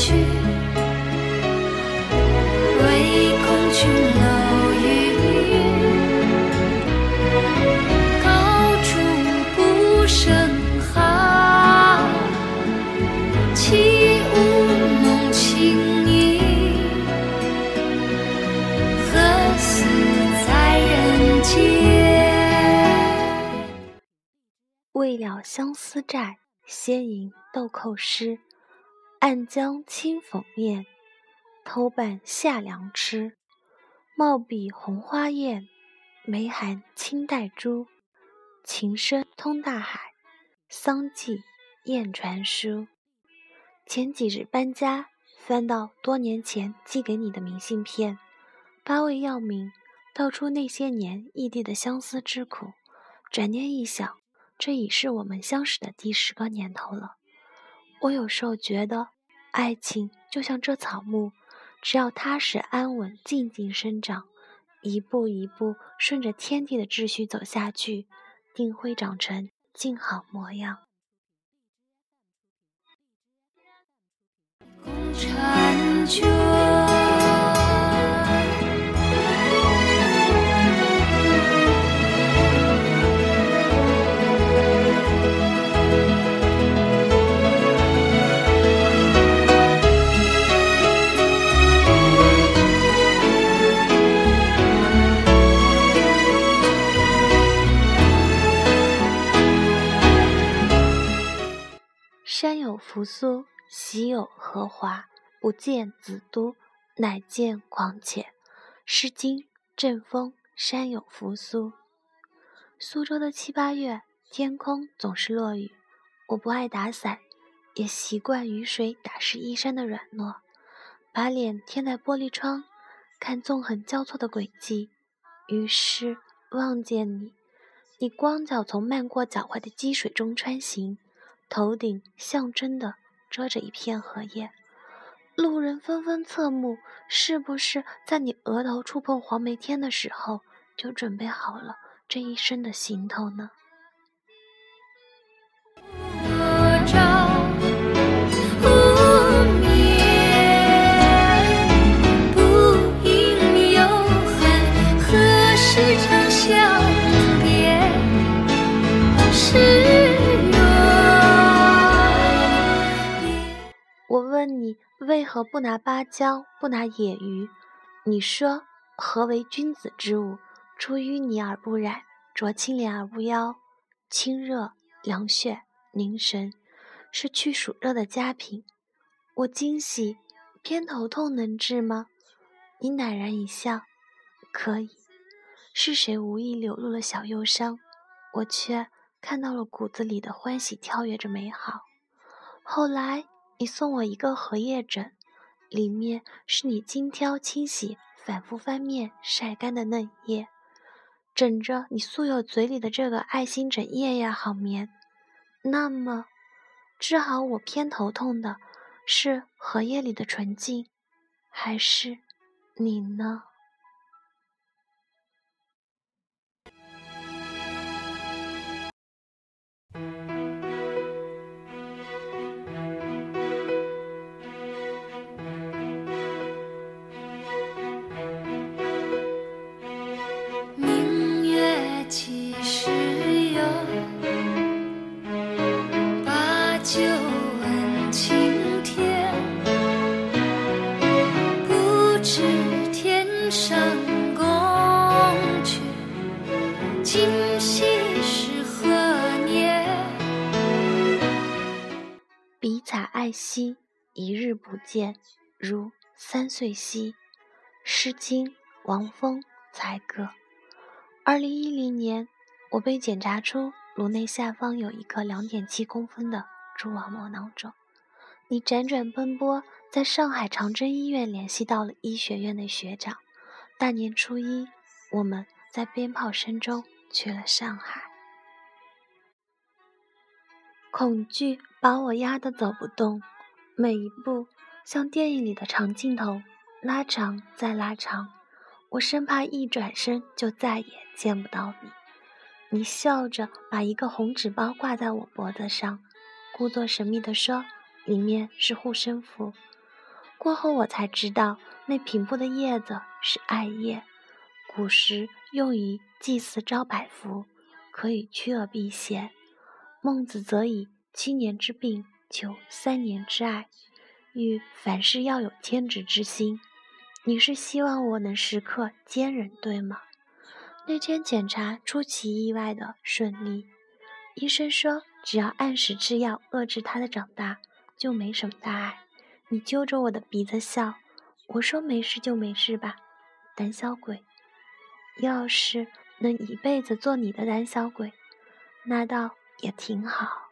去，唯恐琼楼玉宇，高处不胜寒。起舞弄清影，何似在人间？未了相思债，先吟豆蔻诗。暗将清粉面，偷伴夏凉吃。貌比红花艳，眉含清黛珠。情深通大海，桑寄雁传书。前几日搬家，翻到多年前寄给你的明信片，八味药名，道出那些年异地的相思之苦。转念一想，这已是我们相识的第十个年头了。我有时候觉得，爱情就像这草木，只要踏实安稳、静静生长，一步一步顺着天地的秩序走下去，定会长成静好模样。喜有荷华。不见子都，乃见狂且。《诗经·正风·山有扶苏》。苏州的七八月，天空总是落雨。我不爱打伞，也习惯雨水打湿衣衫的软糯。把脸贴在玻璃窗，看纵横交错的轨迹。于是望见你，你光脚从漫过脚踝的积水中穿行。头顶象征的遮着一片荷叶，路人纷纷侧目，是不是在你额头触碰黄梅天的时候，就准备好了这一生的行头呢？为何不拿芭蕉，不拿野鱼？你说何为君子之物？出淤泥而不染，濯清涟而不妖。清热凉血凝神，是去暑热的佳品。我惊喜，偏头痛能治吗？你赧然一笑，可以。是谁无意流露了小忧伤？我却看到了骨子里的欢喜跳跃着美好。后来。你送我一个荷叶枕，里面是你精挑清洗、反复翻面、晒干的嫩叶，枕着你素有嘴里的这个爱心枕，叶呀好眠。那么，治好我偏头痛的是荷叶里的纯净，还是你呢？见，如三岁兮。《诗经·王风·采葛》。二零一零年，我被检查出颅内下方有一个两点七公分的蛛网膜囊肿。你辗转奔波，在上海长征医院联系到了医学院的学长。大年初一，我们在鞭炮声中去了上海。恐惧把我压得走不动，每一步像电影里的长镜头，拉长再拉长。我生怕一转身就再也见不到你。你笑着把一个红纸包挂在我脖子上，故作神秘地说：“里面是护身符。”过后我才知道，那平铺的叶子是艾叶，古时用于祭祀招百福，可以驱恶避邪。孟子则以七年之病求三年之爱，玉凡事要有天职之心。你是希望我能时刻坚忍，对吗？那天检查出奇意外的顺利，医生说，只要按时吃药，遏制他的长大，就没什么大碍。你揪着我的鼻子笑，我说没事就没事吧，胆小鬼。要是能一辈子做你的胆小鬼，那倒也挺好。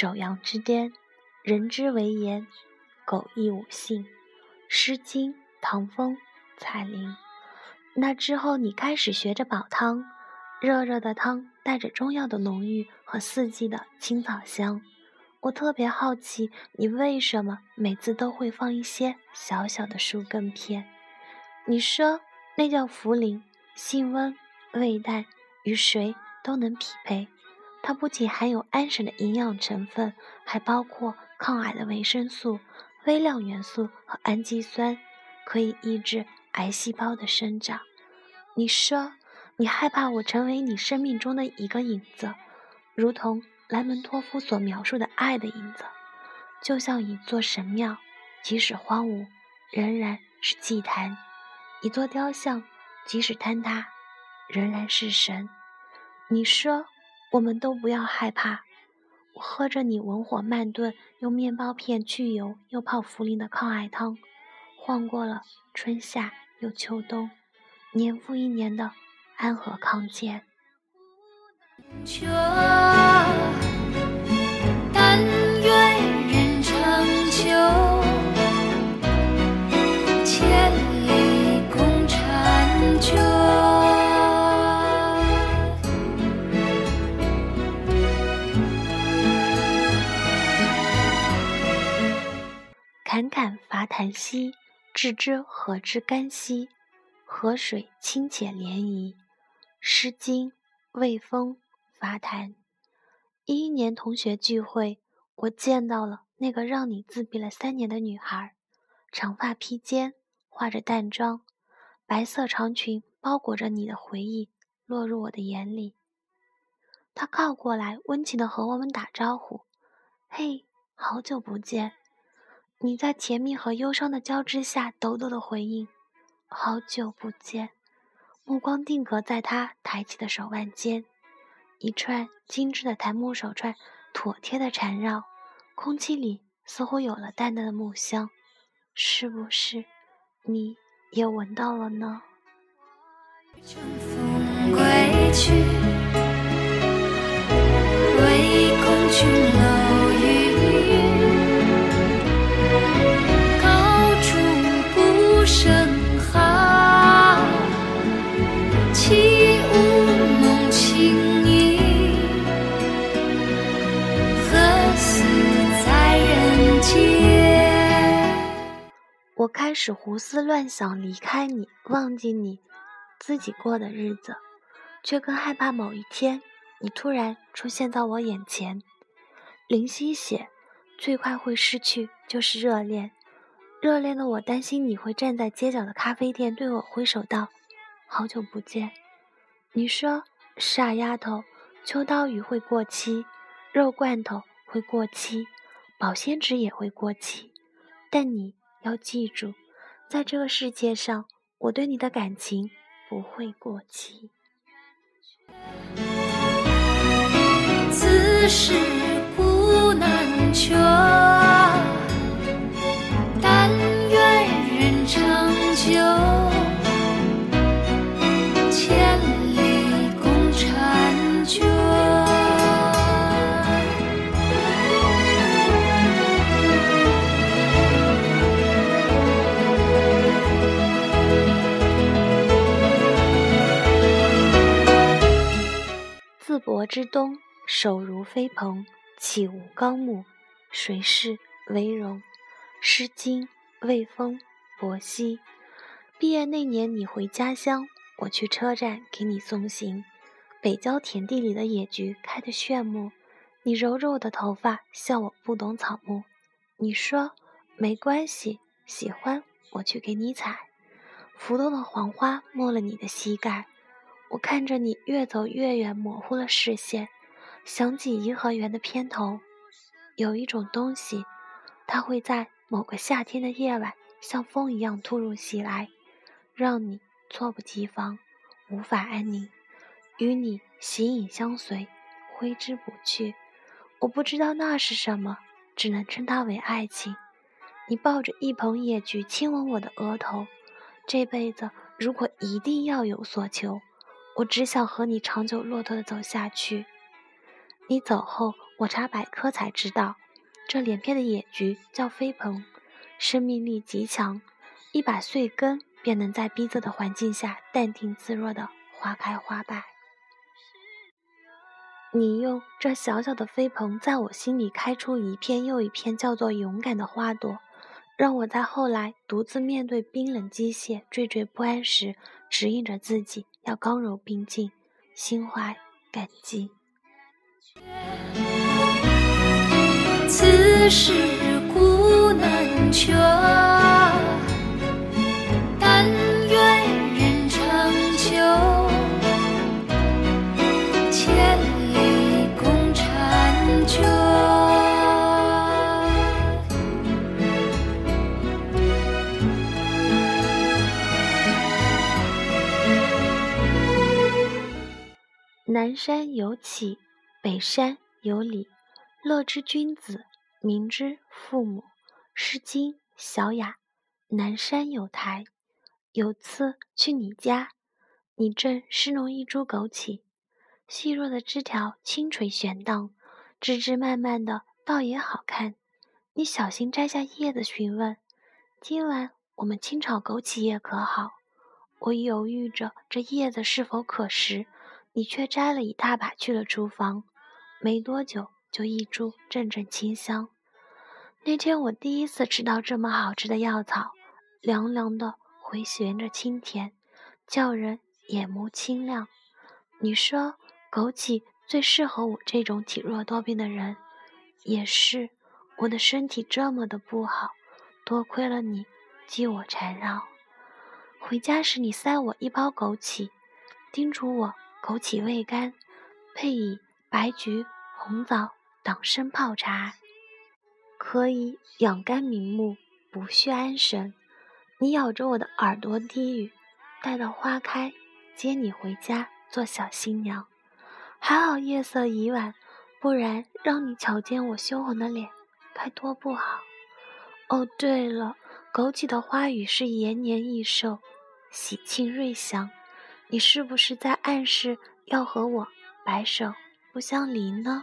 首阳之巅，人之为言，狗亦吾信。《诗经·唐风·彩铃》。那之后，你开始学着煲汤，热热的汤带着中药的浓郁和四季的青草香。我特别好奇，你为什么每次都会放一些小小的树根片？你说那叫茯苓，性温，味淡，与谁都能匹配。它不仅含有安神的营养成分，还包括抗癌的维生素、微量元素和氨基酸，可以抑制癌细胞的生长。你说你害怕我成为你生命中的一个影子，如同莱蒙托夫所描述的爱的影子，就像一座神庙，即使荒芜，仍然是祭坛；一座雕像，即使坍塌，仍然是神。你说。我们都不要害怕，喝着你文火慢炖、用面包片去油又泡茯苓的抗癌汤，晃过了春夏又秋冬，年复一年的安和康健。侃伐檀溪，置之河之干兮，河水清且涟漪。《诗经·卫风·伐檀》。一一年同学聚会，我见到了那个让你自闭了三年的女孩，长发披肩，化着淡妆，白色长裙包裹着你的回忆，落入我的眼里。她靠过来，温情地和我们打招呼：“嘿，好久不见。”你在甜蜜和忧伤的交织下，抖抖的回应：“好久不见。”目光定格在他抬起的手腕间，一串精致的檀木手串妥帖的缠绕，空气里似乎有了淡淡的木香，是不是你也闻到了呢？春风归去，始胡思乱想，离开你，忘记你，自己过的日子，却更害怕某一天你突然出现在我眼前。林夕写：“最快会失去就是热恋，热恋的我担心你会站在街角的咖啡店对我挥手道，好久不见。”你说：“傻丫头，秋刀鱼会过期，肉罐头会过期，保鲜纸也会过期，但你。”要记住，在这个世界上，我对你的感情不会过期。此事古难全，国之东，手如飞蓬，气无高木，谁是为荣？《诗经·卫风·伯兮》。毕业那年，你回家乡，我去车站给你送行。北郊田地里的野菊开得炫目，你揉着我的头发，笑我不懂草木。你说没关系，喜欢我去给你采。浮动的黄花没了你的膝盖，我看着你越走越远，模糊了视线。想起颐和园的片头，有一种东西，它会在某个夏天的夜晚，像风一样突如其来，让你猝不及防，无法安宁，与你形影相随，挥之不去。我不知道那是什么，只能称它为爱情。你抱着一捧野菊，亲吻我的额头。这辈子如果一定要有所求，我只想和你长久骆驼的走下去。你走后，我查百科才知道，这连片的野菊叫飞蓬，生命力极强，一把碎根便能在逼仄的环境下淡定自若的花开花败。你用这小小的飞蓬，在我心里开出一片又一片叫做勇敢的花朵。让我在后来独自面对冰冷机械、惴惴不安时，指引着自己要刚柔并进，心怀感激。此事古难全。南山有启，北山有礼。乐之君子，民之父母。《诗经·小雅》：南山有台。有次去你家，你正侍弄一株枸杞，细弱的枝条轻垂悬荡，枝枝蔓蔓的，倒也好看。你小心摘下叶子，询问：“今晚我们清炒枸杞叶可好？”我犹豫着这叶子是否可食。你却摘了一大把去了厨房，没多久就溢出阵阵清香。那天我第一次吃到这么好吃的药草，凉凉的，回旋着清甜，叫人眼眸清亮。你说枸杞最适合我这种体弱多病的人，也是我的身体这么的不好，多亏了你替我缠绕。回家时你塞我一包枸杞，叮嘱我。枸杞味甘，配以白菊、红枣、党参泡茶，可以养肝明目、补血安神。你咬着我的耳朵低语：“待到花开，接你回家做小新娘。”还好夜色已晚，不然让你瞧见我羞红的脸，该多不好。哦，对了，枸杞的花语是延年益寿、喜庆瑞祥。你是不是在暗示要和我白首不相离呢？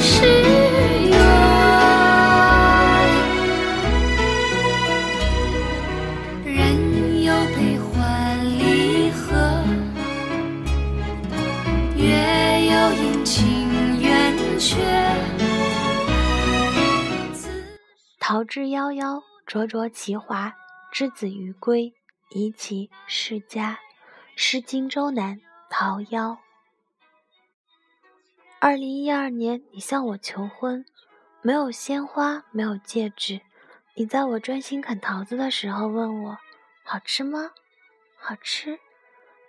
是缘，人有悲欢离合，月有阴晴圆缺。桃之夭夭，灼灼其华。之子于归，宜其室家。《诗经·周南·桃夭》。二零一二年，你向我求婚，没有鲜花，没有戒指。你在我专心啃桃子的时候问我：“好吃吗？”“好吃。”“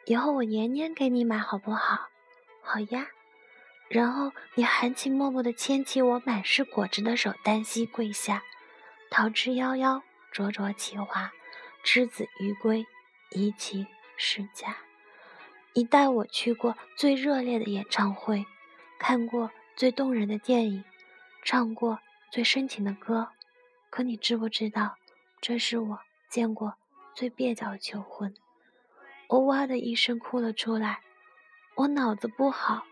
以后我年年给你买，好不好？”“好呀。”然后你含情脉脉地牵起我满是果汁的手，单膝跪下。桃之夭夭。灼灼其华，之子于归，宜其室家。你带我去过最热烈的演唱会，看过最动人的电影，唱过最深情的歌。可你知不知道，这是我见过最蹩脚的求婚？我哇的一声哭了出来。我脑子不好，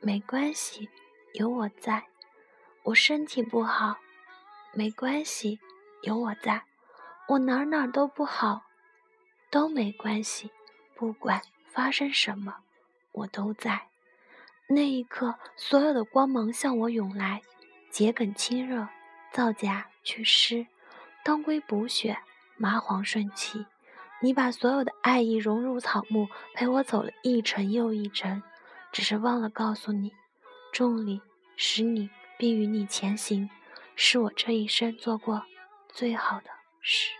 没关系，有我在。我身体不好，没关系，有我在。我哪哪都不好，都没关系。不管发生什么，我都在。那一刻，所有的光芒向我涌来，桔梗清热，皂荚祛湿，当归补血，麻黄顺气。你把所有的爱意融入草木，陪我走了一程又一程，只是忘了告诉你，重力使你并与你前行，是我这一生做过最好的事。